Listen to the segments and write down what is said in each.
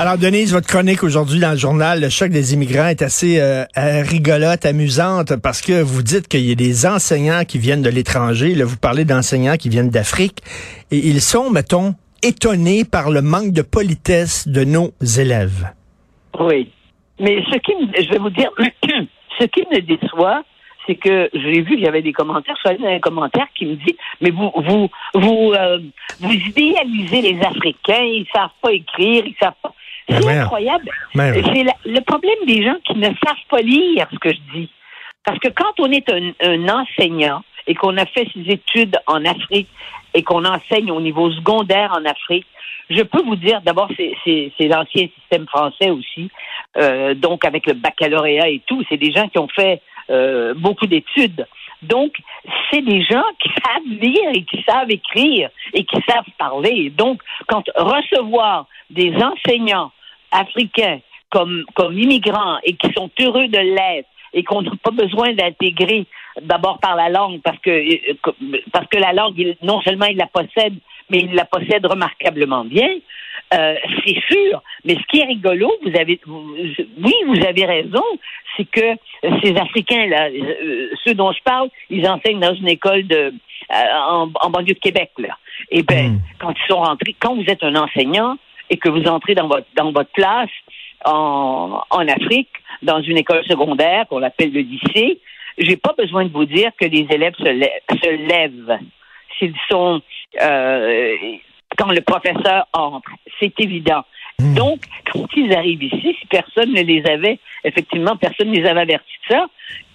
Alors, Denise, votre chronique aujourd'hui dans le journal Le choc des immigrants est assez euh, rigolote, amusante, parce que vous dites qu'il y a des enseignants qui viennent de l'étranger. Là, vous parlez d'enseignants qui viennent d'Afrique. Et ils sont, mettons, étonnés par le manque de politesse de nos élèves. Oui. Mais ce qui me, je vais vous dire, ce qui me déçoit, c'est que j'ai vu qu'il y avait des commentaires, je suis un commentaire qui me dit, mais vous, vous, vous, euh, vous idéalisez les Africains, ils savent pas écrire, ils savent pas. Ben C'est incroyable. Ben. C'est la- le problème des gens qui ne savent pas lire ce que je dis. Parce que quand on est un, un enseignant et qu'on a fait ses études en Afrique et qu'on enseigne au niveau secondaire en Afrique, je peux vous dire, d'abord, c'est- c'est c'est l'ancien système français aussi, euh, donc avec le baccalauréat et tout, c'est des gens qui ont fait euh, beaucoup d'études. Donc, c'est des gens qui savent lire et qui savent écrire et qui savent parler. Donc, quand recevoir des enseignants africains comme, comme immigrants et qui sont heureux de l'être et qu'on n'a pas besoin d'intégrer d'abord par la langue parce que euh, parce que la langue il- non seulement il la possède mais il la possède remarquablement bien euh, c'est sûr mais ce qui est rigolo vous avez vous- oui vous avez raison c'est que ces africains là euh, ceux dont je parle ils enseignent dans une école de euh, en, en banlieue de Québec là et ben Mm. quand ils sont rentrés quand vous êtes un enseignant et que vous entrez dans votre dans votre classe en, en Afrique, dans une école secondaire qu'on appelle le lycée, j'ai pas besoin de vous dire que les élèves se, lè- se lèvent s'ils sont euh, quand le professeur entre. C'est évident. Donc, quand ils arrivent ici, si personne ne les avait, effectivement, personne ne les avait avertis de ça,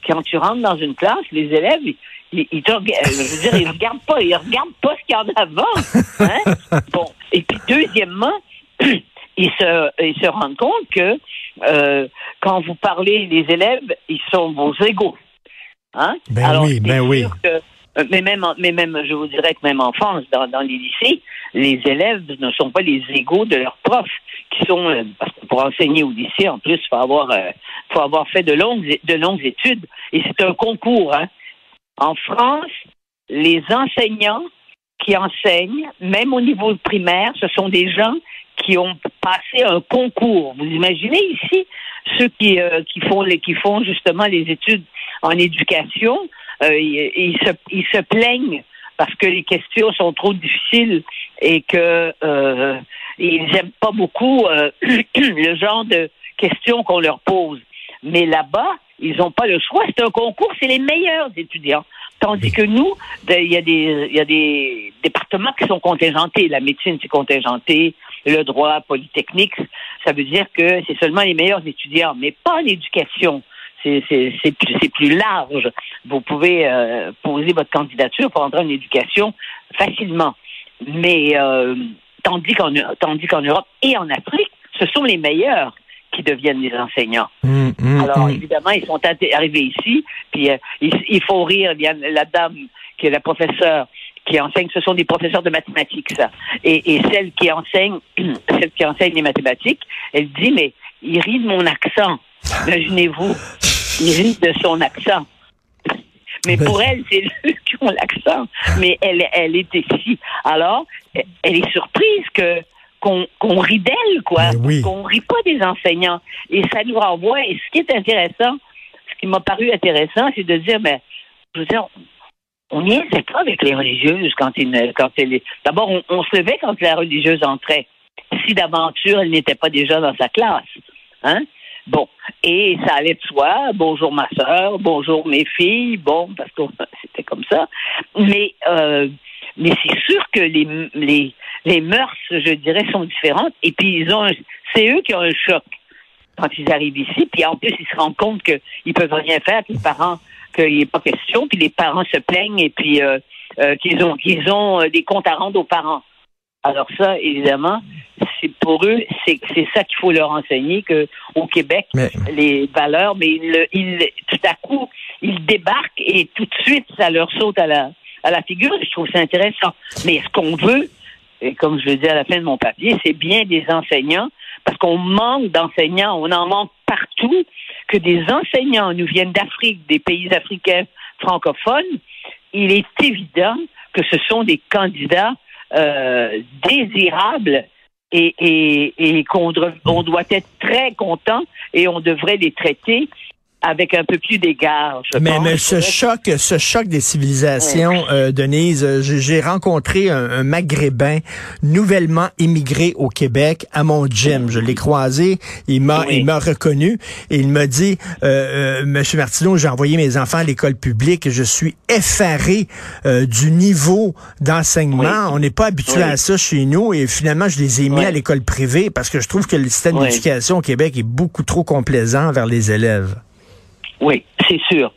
quand tu rentres dans une classe, les élèves, ils, ils, ils euh, je veux dire, ils regardent pas, ils regardent pas ce qu'il y en a avant. Hein? Bon. Et puis, deuxièmement, ils se, ils se rendent compte que euh, quand vous parlez les élèves, ils sont vos égaux. Hein? Ben oui, ben oui. que- euh, mais même, mais même, je vous dirais que même en France, dans, dans les lycées, les élèves ne sont pas les égaux de leurs profs, qui sont, euh, parce que pour enseigner au lycée, en plus, faut avoir, euh, faut avoir fait de longues, de longues études, et c'est un concours. Hein. En France, les enseignants qui enseignent, même au niveau primaire, ce sont des gens qui ont passé un concours. Vous imaginez ici ceux qui, euh, qui font les, qui font justement les études en éducation, euh, ils, ils se, ils se plaignent parce que les questions sont trop difficiles et que euh, ils n'aiment pas beaucoup euh, le genre de questions qu'on leur pose. Mais là-bas, ils n'ont pas le choix. C'est un concours, c'est les meilleurs étudiants. Tandis que nous, il y, a des, il y a des départements qui sont contingentés. La médecine, c'est contingenté. Le droit polytechnique, ça veut dire que c'est seulement les meilleurs étudiants, mais pas l'éducation. C'est plus, plus large. Vous pouvez euh, poser votre candidature pour entrer en éducation facilement. Mais euh, tandis qu'en Europe et en Afrique, ce sont les meilleurs qui deviennent des enseignants. Hum, hum, Alors, hum. évidemment, ils sont arrivés ici, puis euh, il, il faut rire. Il y a la dame qui est la professeure qui enseigne, ce sont des professeurs de mathématiques, ça. Et, et celle qui enseigne, celle qui enseigne les mathématiques, elle dit, mais il rit de mon accent. Imaginez-vous, il rit de son accent. Mais Ben- pour elle, c'est eux qui ont l'accent. Mais elle, elle est ici. Alors, elle est surprise que qu'on qu'on rit d'elle, quoi. Ben oui. Qu'on rit pas des enseignants. Et ça nous renvoie. Et ce qui est intéressant, ce qui m'a paru intéressant, c'est de dire, mais, je veux dire, on n'y était pas avec les religieuses quand ils, quand elle est. D'abord, on, se levait quand la religieuse entrait. Si d'aventure, elle n'était pas déjà dans sa classe. Hein? Bon. Et ça allait de soi. Bonjour ma sœur, bonjour mes filles. Bon, parce que c'était comme ça. Mais, euh, mais c'est sûr que les, les, les mœurs, je dirais, sont différentes. Et puis, ils c'est eux qui ont un choc quand ils arrivent ici. Puis en plus, ils se rendent compte qu'ils peuvent rien faire, que les parents, qu'il n'y ait pas question, puis les parents se plaignent et puis euh, euh, qu'ils ont qu'ils ont euh, des comptes à rendre aux parents. Alors ça, évidemment, c'est pour eux, c'est c'est ça qu'il faut leur enseigner que au Québec, Mais- les valeurs, mais ils, ils- tout à coup, ils débarquent et tout de suite, ça leur saute à la à la figure. Je trouve ça intéressant. Mais ce qu'on veut, et comme je le dis à la fin de mon papier, c'est bien des enseignants, parce qu'on manque d'enseignants, on en manque partout, que des enseignants nous viennent d'Afrique, des pays africains francophones, il est évident que ce sont des candidats euh, désirables et, qu'on on doit être très content et on devrait les traiter avec un peu plus d'égard. Mais, mais ce choc, ce choc des civilisations, euh, Denise, euh, j'ai rencontré un, Maghrébin nouvellement immigré au Québec à mon gym. Je l'ai croisé, il m'a, il m'a reconnu et il m'a dit, euh, euh, Monsieur Martineau, j'ai envoyé mes enfants à l'école publique, je suis effaré euh, du niveau d'enseignement. On n'est pas habitué à ça chez nous et finalement je les ai mis à l'école privée parce que je trouve que le système d'éducation au Québec est beaucoup trop complaisant vers les élèves. Oui, c'est sûr.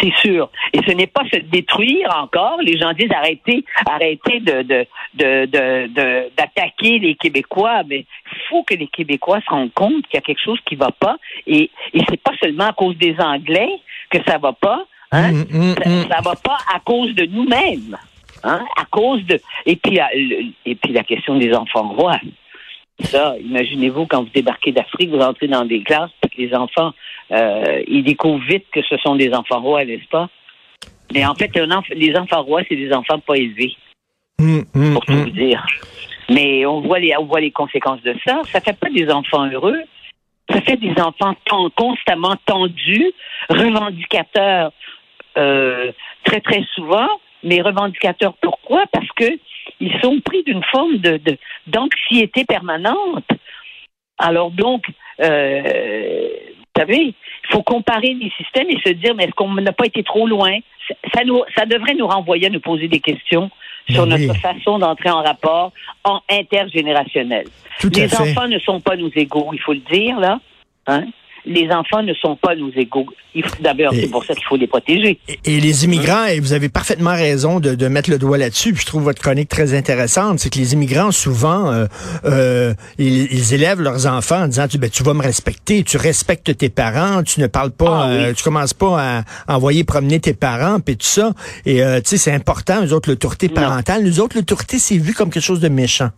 C'est sûr. Et ce n'est pas se détruire encore. Les gens disent arrêtez, arrêtez de, de, de, d'attaquer les Québécois. Mais il faut que les Québécois se rendent compte qu'il y a quelque chose qui ne va pas. Et, et c'est pas seulement à cause des Anglais que ça va pas. Hein? Mm, mm, ça, ne mm. va pas à cause de nous-mêmes. Hein? À cause de. Et puis, et puis la question des enfants rois. Ça, imaginez-vous quand vous débarquez d'Afrique, vous entrez dans des classes, que les enfants euh, ils découvrent vite que ce sont des enfants rois, n'est-ce pas? Mais en fait, les enfants rois, c'est des enfants pas élevés. Hum, hum, pour tout vous dire. Mais on voit les, on voit les conséquences de ça. Ça fait pas des enfants heureux. Ça fait des enfants constamment tendus, revendicateurs euh, très très souvent. Mais revendicateurs pourquoi? Parce que ils sont pris d'une forme de d'anxiété permanente. Alors donc, euh, vous savez, il faut comparer les systèmes et se dire, mais est-ce qu'on n'a pas été trop loin? Ça, nous, ça devrait nous renvoyer à nous poser des questions sur notre façon d'entrer en rapport en intergénérationnel. les enfants ne sont pas nos égaux, il faut le dire, là. Hein? Les enfants ne sont pas nos égaux. D'abord, c'est pour ça qu'il faut les protéger. Et, les immigrants, et vous avez parfaitement raison de, de mettre le doigt là-dessus, je trouve votre chronique très intéressante, c'est que les immigrants, souvent, euh, euh, ils, élèvent leurs enfants en disant, tu, ben, tu vas me respecter, tu respectes tes parents, tu ne parles pas, ah euh, tu commences pas à envoyer promener tes parents, puis tout ça. Et tu sais, c'est important, nous autres, l'autorité parentale. Nous autres, l'autorité, c'est vu comme quelque chose de méchant.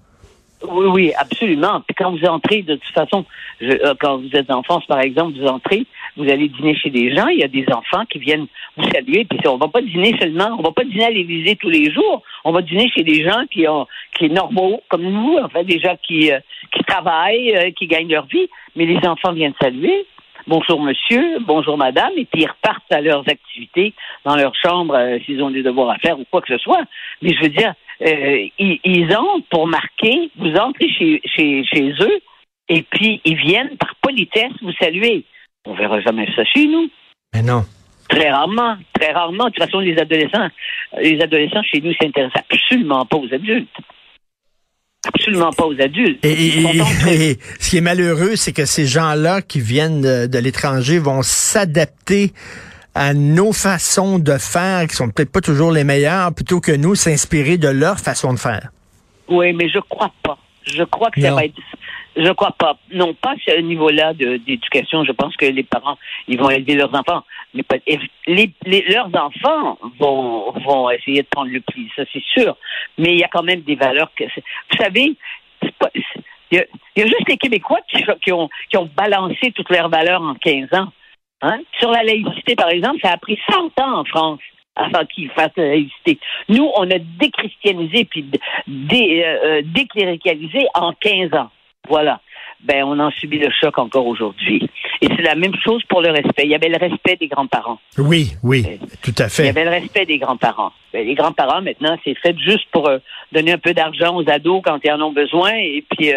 Oui, oui, absolument. Puis quand vous entrez, de toute façon, euh, quand vous êtes en France, par exemple, vous entrez, vous allez dîner chez des gens, il y a des enfants qui viennent vous saluer, puis on va pas dîner seulement, on va pas dîner à l'Élysée tous les jours, on va dîner chez des gens qui ont, qui est normaux, comme nous, en fait, des gens qui, euh, qui travaillent, euh, qui gagnent leur vie, mais les enfants viennent saluer. Bonjour monsieur, bonjour madame, et puis ils repartent à leurs activités dans leur chambre s'ils ont des devoirs à faire ou quoi que ce soit. Mais je veux dire, euh, ils, entrent pour marquer, vous entrez chez, chez, chez eux, et puis ils viennent par politesse vous saluer. On verra jamais ça chez nous. Mais non. Très rarement, très rarement. De toute façon, les adolescents, les adolescents chez nous s'intéressent absolument pas aux adultes. Absolument pas aux adultes. Et, ce qui est malheureux, c'est que ces gens-là qui viennent de l'étranger vont s'adapter à nos façons de faire, qui sont peut-être pas toujours les meilleures, plutôt que nous s'inspirer de leur façon de faire? Oui, mais je crois pas. Je crois que ça va être. Je crois pas. Non, pas à ce niveau-là d'éducation. Je pense que les parents, ils vont aider leurs enfants. Mais les, leurs enfants vont, vont essayer de prendre le pli, ça c'est sûr. Mais il y a quand même des valeurs que. Vous savez, il y, a, juste les Québécois qui, ont, qui ont balancé toutes leurs valeurs en 15 ans. Hein? Sur la laïcité, par exemple, ça a pris 100 ans en France avant qu'ils fassent la laïcité. Nous, on a déchristianisé puis dé, euh, euh, décléricalisé en 15 ans. Voilà. Ben, on en subit le choc encore aujourd'hui. Et c'est la même chose pour le respect. Il y avait le respect des grands-parents. Oui, oui, tout à fait. Il y avait le respect des grands-parents. Ben, les grands-parents, maintenant, c'est fait juste pour euh, donner un peu d'argent aux ados quand ils en ont besoin. Et puis,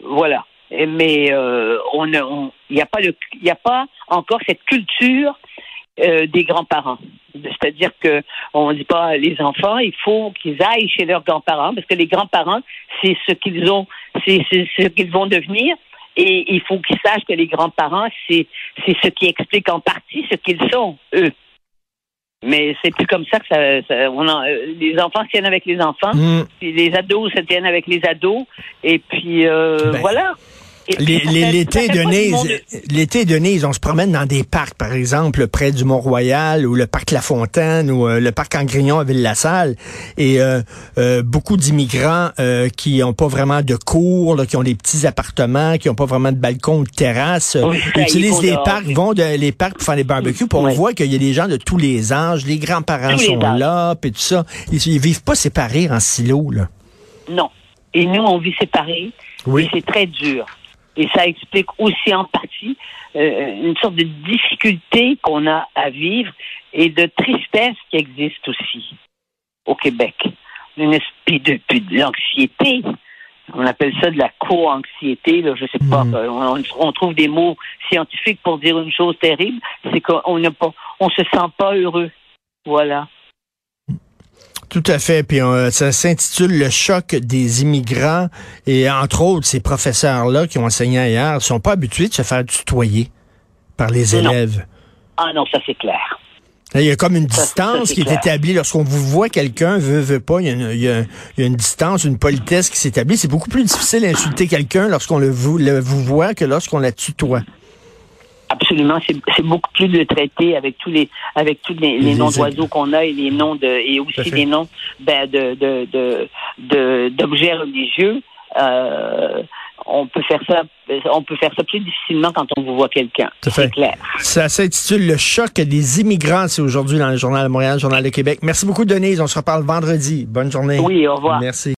voilà mais euh, on il n'y a pas il y a pas encore cette culture euh, des grands-parents. C'est-à-dire que on dit pas les enfants, il faut qu'ils aillent chez leurs grands-parents parce que les grands-parents, c'est ce qu'ils ont, c'est ce qu'ils vont devenir. Et il faut qu'ils sachent que les grands-parents, c'est c'est ce qui explique en partie ce qu'ils sont eux. Mais c'est plus comme ça que ça, ça on euh, les enfants se tiennent avec les enfants, mm. les ados se tiennent avec les ados, et puis euh, ben, voilà. L'été, Denise, l'été, Denise, on se promène dans des parcs, par exemple, près du Mont-Royal ou le parc La Fontaine ou euh, le parc Angrignon à Ville-la-Salle. Et euh, euh, beaucoup d'immigrants qui n'ont pas vraiment de cours, qui ont des petits appartements, qui n'ont pas vraiment de balcon ou de terrasse, utilisent les parcs, vont de, les parcs pour faire des barbecues. Puis on voit qu'il y a des gens de tous les âges, les grands-parents sont là, puis tout ça. Ils, ils vivent pas séparés en silo, là. Non. Et nous, on vit séparés. Oui. Et c'est très dur. Et ça explique aussi en partie euh, une sorte de difficulté qu'on a à vivre et de tristesse qui existe aussi au Québec. Une espèce de, l'anxiété. On appelle ça de la co-anxiété. Je sais pas. Hmm. On, on, trouve des mots scientifiques pour dire une chose terrible. C'est qu'on n'a pas, on se sent pas heureux. Voilà. Tout à fait. Puis euh, ça s'intitule Le choc des immigrants. Et entre autres, ces professeurs-là qui ont enseigné ailleurs ne sont pas habitués de se faire tutoyer par les élèves. Ah non, ça c'est clair. Il y a comme une distance qui est établie. Lorsqu'on vous voit quelqu'un, veut, veut pas, il y, a une, il, y a, une, distance, une politesse qui s'établit. C'est beaucoup plus difficile d'insulter quelqu'un lorsqu'on le, le vous voit que lorsqu'on la tutoie. Absolument, c'est beaucoup plus de traiter avec tous les avec tous les, noms d'oiseaux qu'on a et les noms de et aussi les noms ben, de de d'objets religieux. Euh, on peut faire ça on peut faire ça plus difficilement quand on vous voit quelqu'un. C'est clair. Ça s'intitule Le choc des immigrants, c'est aujourd'hui dans le Journal de Montréal, le Journal de Québec. Merci beaucoup, Denise. On se reparle vendredi. Bonne journée. Oui, au revoir. Merci.